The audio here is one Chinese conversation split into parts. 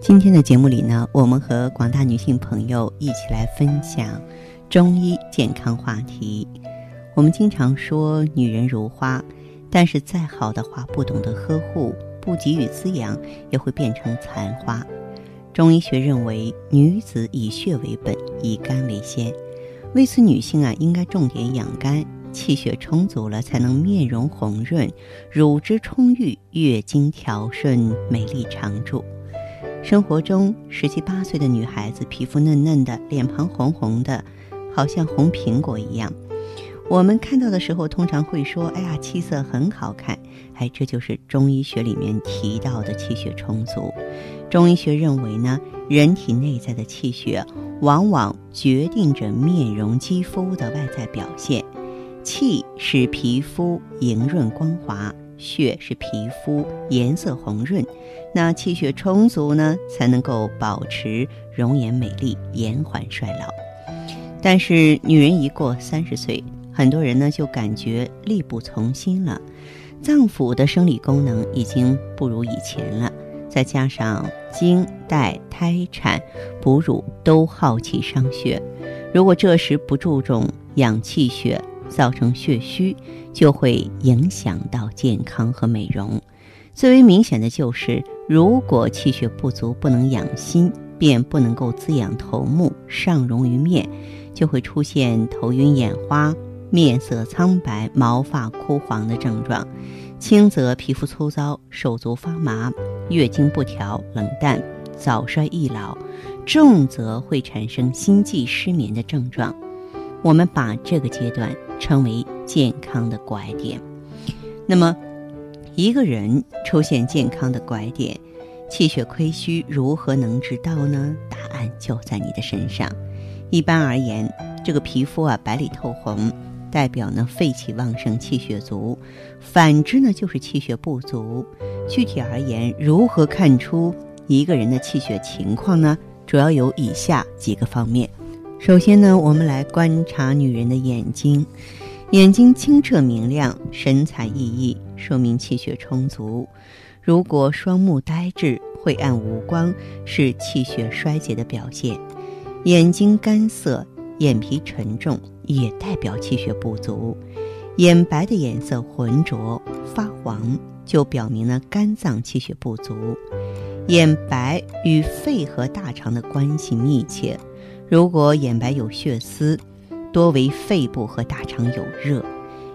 今天的节目里呢，我们和广大女性朋友一起来分享中医健康话题。我们经常说女人如花，但是再好的花，不懂得呵护，不给予滋养，也会变成残花。中医学认为，女子以血为本，以肝为先。为此，女性啊应该重点养肝，气血充足了，才能面容红润，乳汁充裕，月经调顺，美丽常驻。生活中，十七八岁的女孩子皮肤嫩嫩的，脸庞红红的，好像红苹果一样。我们看到的时候，通常会说：“哎呀，气色很好看。”哎，这就是中医学里面提到的气血充足。中医学认为呢，人体内在的气血往往决定着面容肌肤的外在表现。气使皮肤莹润光滑。血是皮肤颜色红润，那气血充足呢，才能够保持容颜美丽，延缓衰老。但是女人一过三十岁，很多人呢就感觉力不从心了，脏腑的生理功能已经不如以前了，再加上经带胎产哺乳都耗气伤血，如果这时不注重养气血。造成血虚，就会影响到健康和美容。最为明显的就是，如果气血不足，不能养心，便不能够滋养头目，上容于面，就会出现头晕眼花、面色苍白、毛发枯黄的症状。轻则皮肤粗糙、手足发麻、月经不调、冷淡、早衰易老；重则会产生心悸失眠的症状。我们把这个阶段。称为健康的拐点。那么，一个人出现健康的拐点，气血亏虚，如何能知道呢？答案就在你的身上。一般而言，这个皮肤啊白里透红，代表呢肺气旺盛，气血足；反之呢就是气血不足。具体而言，如何看出一个人的气血情况呢？主要有以下几个方面。首先呢，我们来观察女人的眼睛，眼睛清澈明亮，神采奕奕，说明气血充足；如果双目呆滞、晦暗无光，是气血衰竭的表现；眼睛干涩、眼皮沉重，也代表气血不足；眼白的颜色浑浊发黄，就表明了肝脏气血不足。眼白与肺和大肠的关系密切。如果眼白有血丝，多为肺部和大肠有热；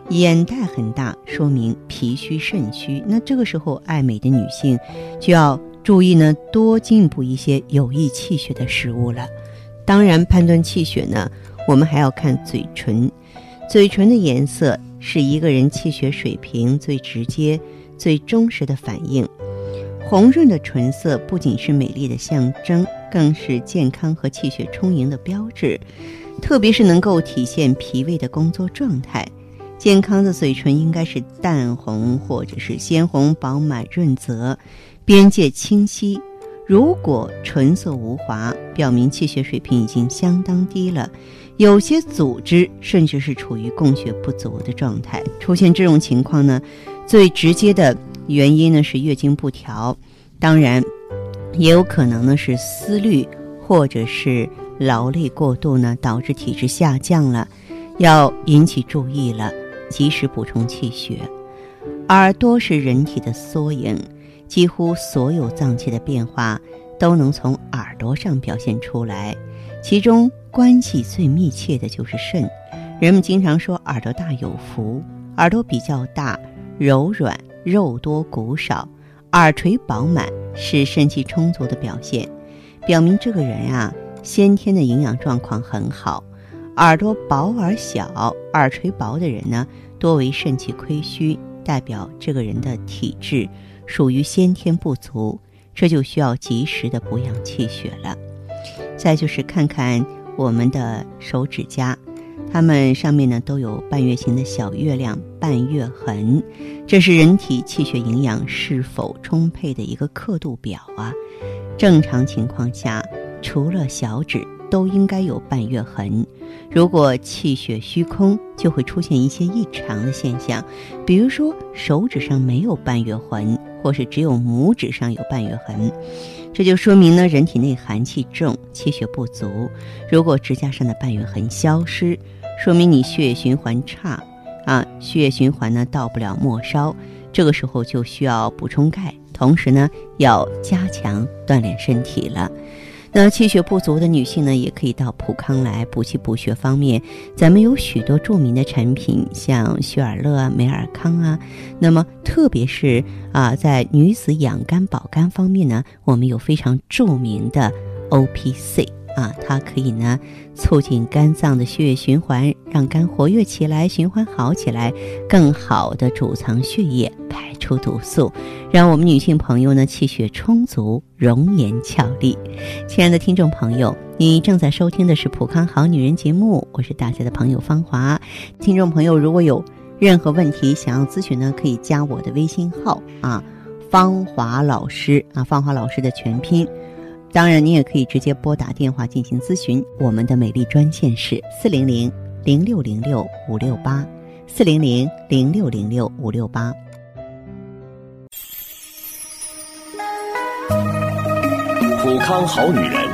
眼袋很大，说明脾虚肾虚。那这个时候，爱美的女性就要注意呢，多进补一些有益气血的食物了。当然，判断气血呢，我们还要看嘴唇。嘴唇的颜色是一个人气血水平最直接、最忠实的反应。红润的唇色不仅是美丽的象征。更是健康和气血充盈的标志，特别是能够体现脾胃的工作状态。健康的嘴唇应该是淡红或者是鲜红、饱满润泽，边界清晰。如果唇色无华，表明气血水平已经相当低了，有些组织甚至是处于供血不足的状态。出现这种情况呢，最直接的原因呢是月经不调，当然。也有可能呢是思虑或者是劳累过度呢，导致体质下降了，要引起注意了，及时补充气血。耳朵是人体的缩影，几乎所有脏器的变化都能从耳朵上表现出来，其中关系最密切的就是肾。人们经常说耳朵大有福，耳朵比较大，柔软，肉多骨少。耳垂饱满是肾气充足的表现，表明这个人啊先天的营养状况很好。耳朵薄而小、耳垂薄的人呢，多为肾气亏虚，代表这个人的体质属于先天不足，这就需要及时的补养气血了。再就是看看我们的手指甲，它们上面呢都有半月形的小月亮、半月痕，这是人体气血营养是否充沛的一个刻度表啊。正常情况下，除了小指都应该有半月痕。如果气血虚空，就会出现一些异常的现象，比如说手指上没有半月痕，或是只有拇指上有半月痕，这就说明呢人体内寒气重，气血不足。如果指甲上的半月痕消失，说明你血液循环差，啊，血液循环呢到不了末梢，这个时候就需要补充钙，同时呢要加强锻炼身体了。那气血不足的女性呢，也可以到普康来补气补血方面，咱们有许多著名的产品，像雪尔乐啊、美尔康啊。那么，特别是啊，在女子养肝保肝方面呢，我们有非常著名的 O P C。啊，它可以呢促进肝脏的血液循环，让肝活跃起来，循环好起来，更好的储藏血液，排出毒素，让我们女性朋友呢气血充足，容颜俏丽。亲爱的听众朋友，你正在收听的是《普康好女人》节目，我是大家的朋友芳华。听众朋友，如果有任何问题想要咨询呢，可以加我的微信号啊，芳华老师啊，芳华老师的全拼。当然，你也可以直接拨打电话进行咨询。我们的美丽专线是四零零零六零六五六八，四零零零六零六五六八。普康好女人，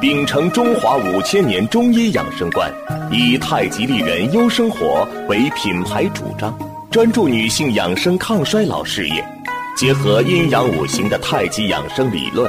秉承中华五千年中医养生观，以太极丽人优生活为品牌主张，专注女性养生抗衰老事业，结合阴阳五行的太极养生理论。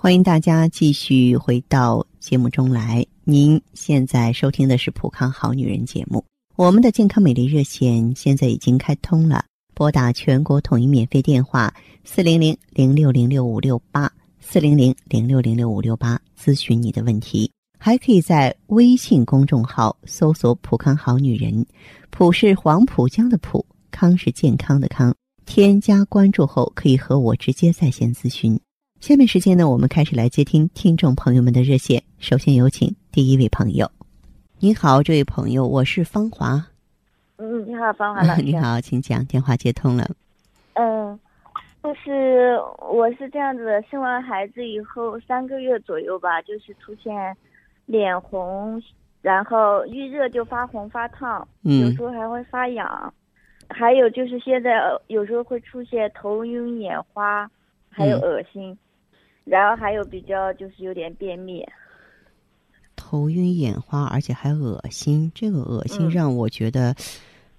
欢迎大家继续回到节目中来。您现在收听的是《普康好女人》节目，我们的健康美丽热线现在已经开通了，拨打全国统一免费电话四零零零六零六五六八四零零零六零六五六八咨询你的问题，还可以在微信公众号搜索“普康好女人”，普是黄浦江的浦，康是健康的康，添加关注后可以和我直接在线咨询。下面时间呢，我们开始来接听听众朋友们的热线，首先有请。第一位朋友，你好，这位朋友，我是芳华。嗯，你好，芳华老 师。你好，请讲，电话接通了。嗯，就是我是这样子的，生完孩子以后三个月左右吧，就是出现脸红，然后遇热就发红发烫，有时候还会发痒，还有就是现在有时候会出现头晕眼花，还有恶心，然后还有比较就是有点便秘。头晕眼花，而且还恶心，这个恶心让我觉得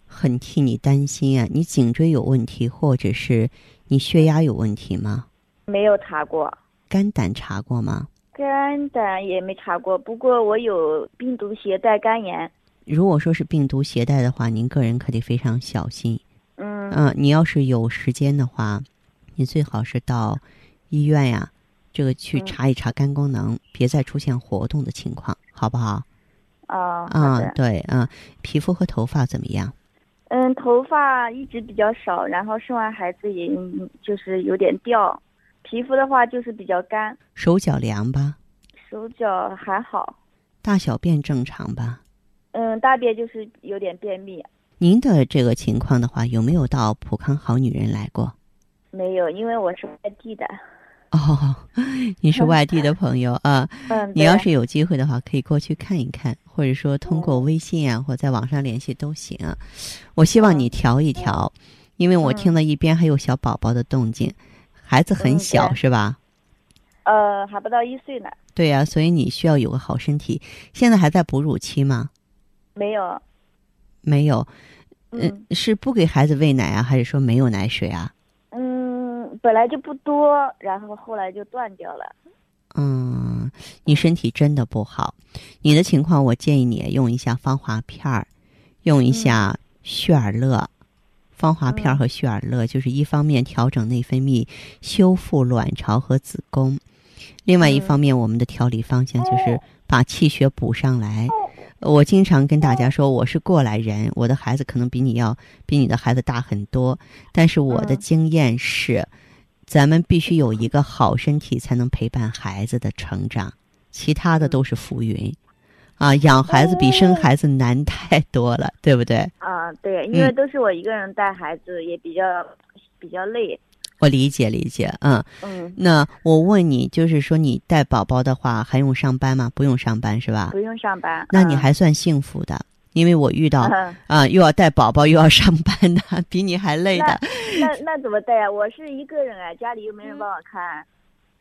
很替你担心啊！你颈椎有问题，或者是你血压有问题吗？没有查过。肝胆查过吗？肝胆也没查过，不过我有病毒携带肝炎。如果说是病毒携带的话，您个人可得非常小心。嗯。嗯，你要是有时间的话，你最好是到医院呀。这个去查一查肝功能，别再出现活动的情况，好不好？啊啊，对啊，皮肤和头发怎么样？嗯，头发一直比较少，然后生完孩子也就是有点掉，皮肤的话就是比较干。手脚凉吧？手脚还好。大小便正常吧？嗯，大便就是有点便秘。您的这个情况的话，有没有到普康好女人来过？没有，因为我是外地的。哦，你是外地的朋友啊？嗯，你要是有机会的话，可以过去看一看，或者说通过微信啊，或在网上联系都行。我希望你调一调，因为我听了一边还有小宝宝的动静，孩子很小是吧？呃，还不到一岁呢。对呀，所以你需要有个好身体。现在还在哺乳期吗？没有，没有。嗯，是不给孩子喂奶啊，还是说没有奶水啊？本来就不多，然后后来就断掉了。嗯，你身体真的不好。你的情况，我建议你用一下芳华片儿，用一下旭尔乐。芳华片和旭尔乐就是一方面调整内分泌，修复卵巢和子宫；另外一方面，我们的调理方向就是把气血补上来。我经常跟大家说，我是过来人，我的孩子可能比你要比你的孩子大很多，但是我的经验是，咱们必须有一个好身体，才能陪伴孩子的成长，其他的都是浮云。啊，养孩子比生孩子难太多了，对不对？啊，对，因为都是我一个人带孩子，也比较比较累。我理解理解，嗯嗯。那我问你，就是说你带宝宝的话，还用上班吗？不用上班是吧？不用上班。那你还算幸福的，因为我遇到啊，又要带宝宝又要上班的，比你还累的。那那怎么带啊？我是一个人啊，家里又没人帮我看。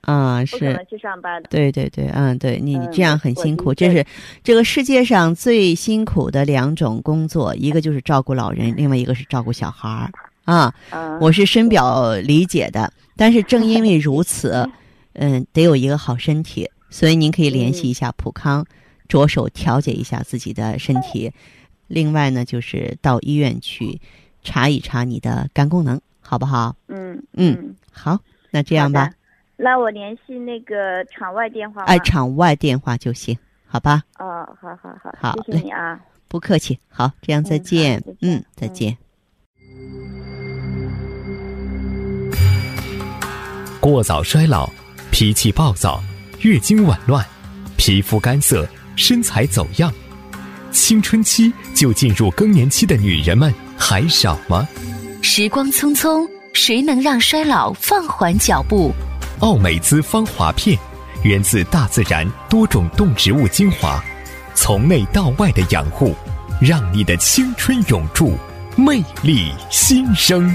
啊，是去上班的。对对对，嗯，对你这样很辛苦，这是这个世界上最辛苦的两种工作，一个就是照顾老人，另外一个是照顾小孩儿啊。我是深表理解的，但是正因为如此，嗯，得有一个好身体，所以您可以联系一下普康，着手调节一下自己的身体。另外呢，就是到医院去查一查你的肝功能，好不好？嗯嗯，好，那这样吧。那我联系那个场外电话。哎，场外电话就行，好吧？哦，好好好，好，谢谢你啊，不客气。好，这样再见。嗯，再见。过早衰老、脾气暴躁、月经紊乱、皮肤干涩、身材走样，青春期就进入更年期的女人们还少吗？时光匆匆，谁能让衰老放缓脚步？奥美姿芳华片，源自大自然多种动植物精华，从内到外的养护，让你的青春永驻，魅力新生。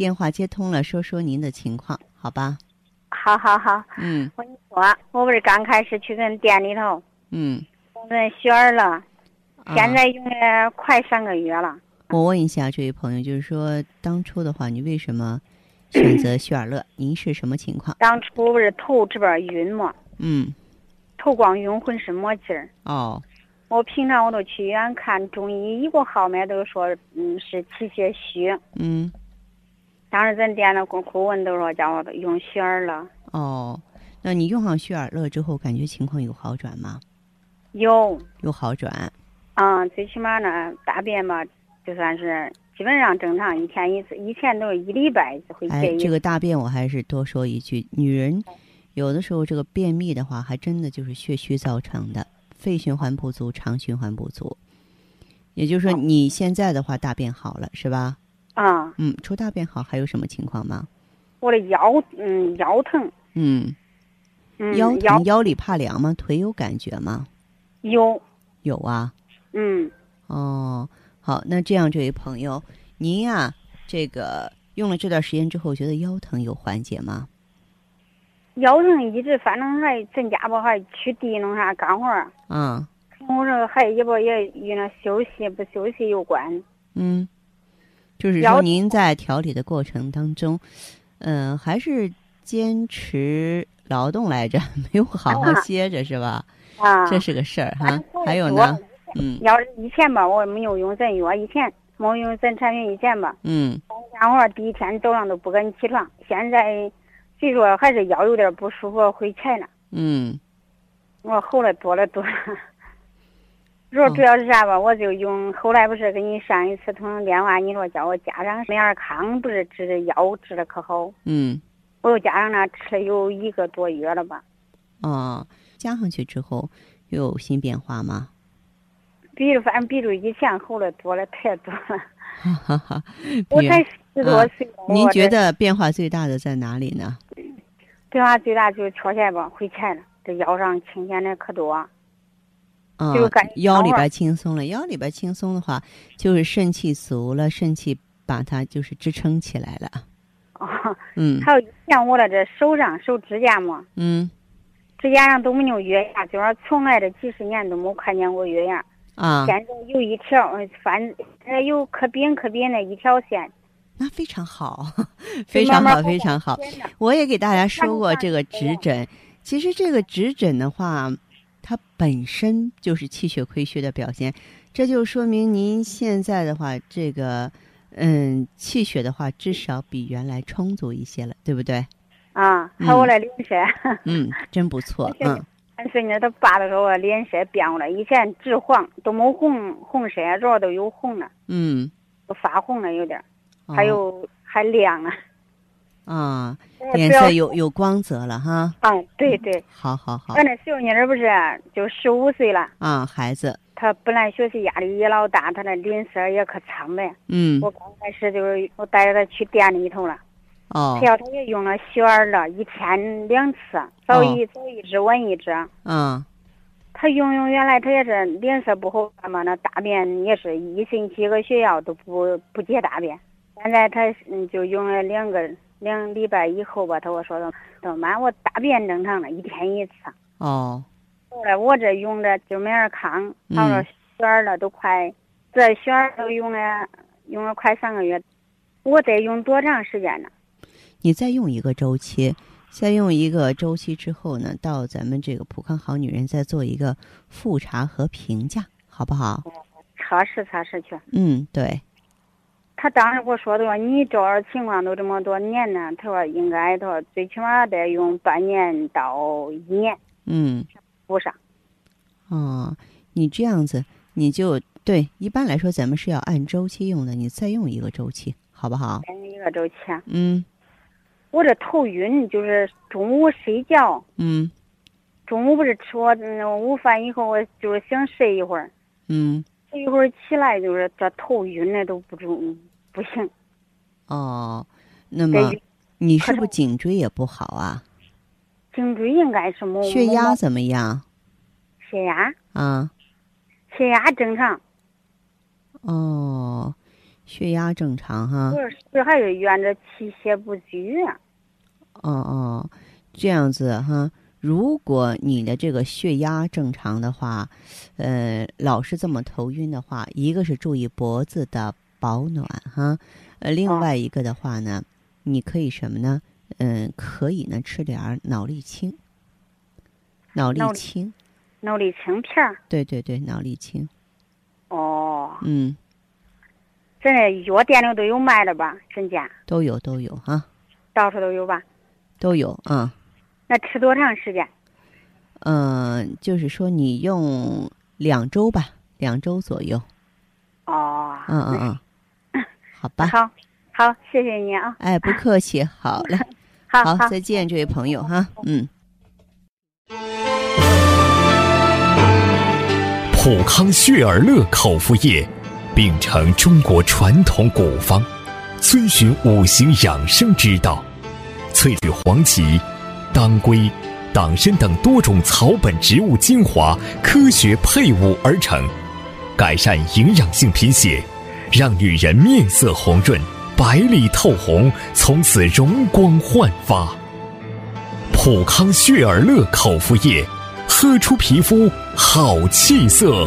电话接通了，说说您的情况，好吧？好好好。嗯。我跟你说，我不是刚开始去跟店里头。嗯。人血儿了。现在用了快三个月了。我问一下这位朋友，就是说当初的话，你为什么选择 血尔乐？您是什么情况？当初不是头这边晕嘛？嗯。头光晕，浑身没劲儿。哦。我平常我都去医院看中医，一个号脉都说嗯是气血虚。嗯。当时咱店的顾顾问都说叫我用血尔乐。哦，那你用上血尔乐之后，感觉情况有好转吗？有。有好转。嗯，最起码呢，大便吧，就算是基本上正常，一天一次。以前都是一礼拜会哎，这个大便我还是多说一句，女人有的时候这个便秘的话，还真的就是血虚造成的，肺循环不足、肠循环不足。也就是说，你现在的话大便好了，是吧？啊。嗯，除大便好，还有什么情况吗？我的腰，嗯，腰疼。嗯。腰疼，腰里怕凉吗？腿有感觉吗？有。有啊。嗯，哦，好，那这样，这位朋友，您呀，这个用了这段时间之后，觉得腰疼有缓解吗？腰疼一直，反正还在家吧，还去地弄啥干活儿。嗯。我说还也不也与那休息不休息有关。嗯，就是说您在调理的过程当中，嗯，还是坚持劳动来着，没有好好歇着是吧？啊，这是个事儿哈。还有呢？嗯，要是以前吧，我没有用咱药，以前没有用咱产品以前吧，嗯，干活第一天早上都不敢起床，现在虽说还是腰有点不舒服，会沉了。嗯我后来多了多了。说主要是啥吧，我就用后来不是给你上一次通电话，你说叫我加上美尔康，不是治的药治的可好？嗯我又加上那吃了有一个多月了吧，哦，加上去之后又有新变化吗？比反正比着以前后来多了太多了。哈哈哈。我才十多岁了，您觉得变化最大的在哪里呢？变化最大就是缺钱吧，回钱了，这腰上轻闲的可多。啊就是感，腰里边轻松了，腰里边轻松的话，就是肾气足了，肾气把它就是支撑起来了。哦，嗯还有像我的这手上手指甲嘛，嗯指甲上都没有月牙，就是从来这几十年都没看见过月牙。啊，现在有一条，呃反呃有可扁可扁的一条线，那非常好，非常好，非常好。我也给大家说过这个指诊，其实这个指诊的话，它本身就是气血亏虚的表现，这就说明您现在的话，这个嗯气血的话，至少比原来充足一些了，对不对？啊，还有我的脸色，嗯，真不错，嗯。孙女她爸的时候，我脸色变过来，以前直黄，都没红红色，这都有红了，嗯，都发红了有点还有还亮了。啊，脸色有有光泽了哈，啊，对对，好好好。俺那小妮儿不是就十五岁了，啊，孩子，她本来学习压力也老大，她那脸色也可苍白。嗯。我刚开始就是我带着她去店里头了，哦。她要她也用了雪儿了，一天两次，早一、早一支晚一支。嗯。她用用原来她也是脸色不好看嘛，那大便也是一星期个学校都不不解大便。现在她嗯就用了两个两礼拜以后吧，他跟我说的，他说妈我大便正常了，一天一次。哦后来我这用的就美尔康，嗯他说选儿了都快，这选儿都用了用了快三个月，我得用多长时间呢？你再用一个周期，再用一个周期之后呢，到咱们这个普康好女人再做一个复查和评价，好不好？测试测试去。嗯，对，他当时给我说的说，你这情况都这么多年呢，他说应该他说最起码得用半年到一年嗯，补上。哦，你这样子你就对，一般来说咱们是要按周期用的，你再用一个周期，好不好？用一个周期。嗯我这头晕，就是中午睡觉，嗯中午不是吃我嗯午饭以后，我就是想睡一会儿，嗯，睡一会儿起来就是这头晕的都不中不行。哦，那么你是不是颈椎也不好啊？颈椎应该是没血压怎么样血压啊？血压正常，哦，血压正常哈。我是还是怨着气血不虚啊。哦哦，这样子哈。如果你的这个血压正常的话，呃，老是这么头晕的话，一个是注意脖子的保暖哈，呃，另哦外一个的话呢，你可以什么呢？嗯、可以呢吃点儿脑力清。脑力清，脑力清片儿对对对，脑力清，哦，嗯，现在药店里都有卖的吧？真假？都有都有哈，到处都有吧？都有啊。那吃多长时间？嗯、就是说你用两周吧，两周左右。哦，嗯嗯嗯，好吧。好，好，谢谢你啊。哎，不客气，好嘞，好好，再见，这位朋友哈，嗯。普康血尔乐口服液，秉承中国传统古方，遵循五行养生之道，萃取黄芪、当归、党参等多种草本植物精华，科学配伍而成，改善营养性贫血，让女人面色红润、白里透红，从此容光焕发。普康血尔乐口服液，喝出皮肤好气色。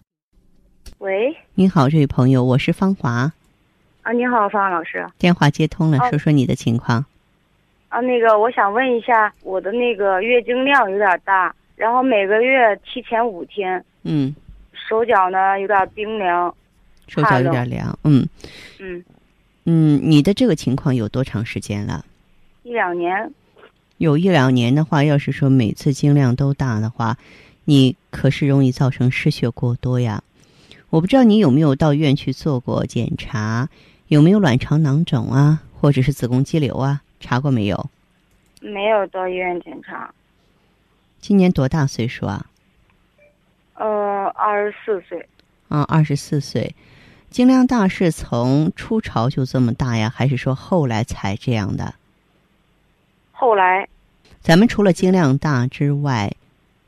喂，您好，这位朋友，我是芳华。啊，你好，方老师。电话接通了，哦说说你的情况。啊，那个，我想问一下，我的那个月经量有点大，然后每个月提前五天，嗯，手脚呢有点冰凉，手脚有点凉。嗯嗯，嗯，你的这个情况有多长时间了？一两年。有一两年的话，要是说每次经量都大的话，你可是容易造成失血过多呀。我不知道你有没有到医院去做过检查，有没有卵巢囊肿啊，或者是子宫肌瘤啊？查过没有？没有到医院检查。今年多大岁数啊？呃，二十四岁。啊，二十四岁。经量大是从初潮就这么大呀，还是说后来才这样的？后来，咱们除了经量大之外，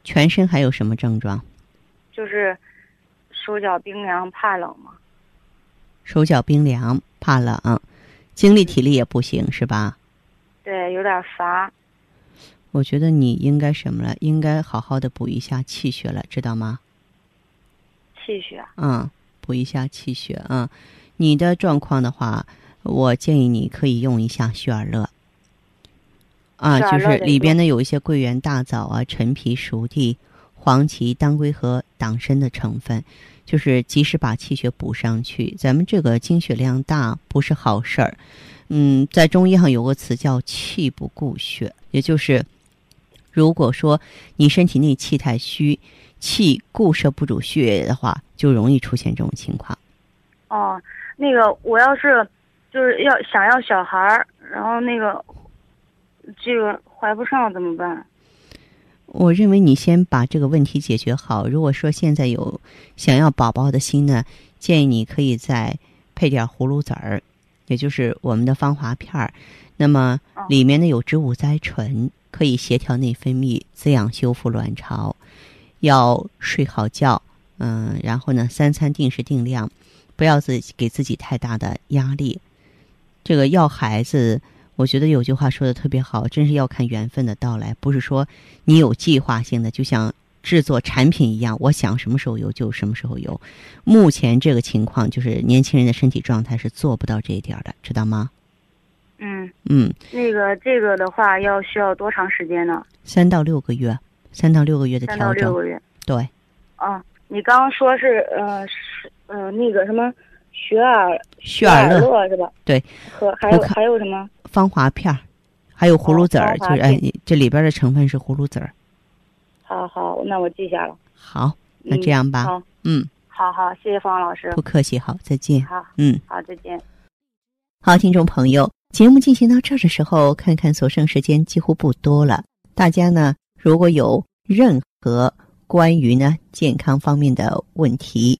全身还有什么症状？就是手脚冰凉、怕冷吗。手脚冰凉、怕冷，精力体力也不行，是吧？对，有点乏。我觉得你应该什么了？应该好好的补一下气血了，知道吗？气血。嗯，补一下气血啊、嗯。你的状况的话，我建议你可以用一下血尔乐。啊，就是里边呢有一些桂圆、大枣啊、陈皮、熟地、黄芪、当归和党参的成分，就是及时把气血补上去。咱们这个经血量大不是好事儿。嗯，在中医上有个词叫“气不固血”，也就是如果说你身体内气太虚，气固摄不住血液的话，就容易出现这种情况。哦，那个我要是就是要想要小孩儿，然后那个。这个怀不上怎么办？我认为你先把这个问题解决好。如果说现在有想要宝宝的心呢，建议你可以再配点葫芦籽儿，也就是我们的芳华片儿。那么里面呢有植物甾醇，可以协调内分泌，滋养修复卵巢。要睡好觉，嗯，然后呢三餐定时定量，不要自己给自己太大的压力。这个要孩子。我觉得有句话说的特别好，真是要看缘分的到来，不是说你有计划性的，就像制作产品一样，我想什么时候有就什么时候有。目前这个情况就是年轻人的身体状态是做不到这一点的，知道吗？嗯嗯，那个这个的话要需要多长时间呢？三到六个月，三到六个月的调整。三到六个月。对。啊，你刚刚说是呃是呃那个什么血尔血尔乐是吧？对。和还有还有什么？芳华片儿，还有葫芦籽儿，哦、就是哎，这里边的成分是葫芦籽儿。好好，那我记下了。好，那这样吧。好，嗯，好好，谢谢方老师。不客气，好，再见。好，嗯，好，再见。好，听众朋友，节目进行到这儿的时候，看看所剩时间几乎不多了。大家呢，如果有任何关于呢健康方面的问题，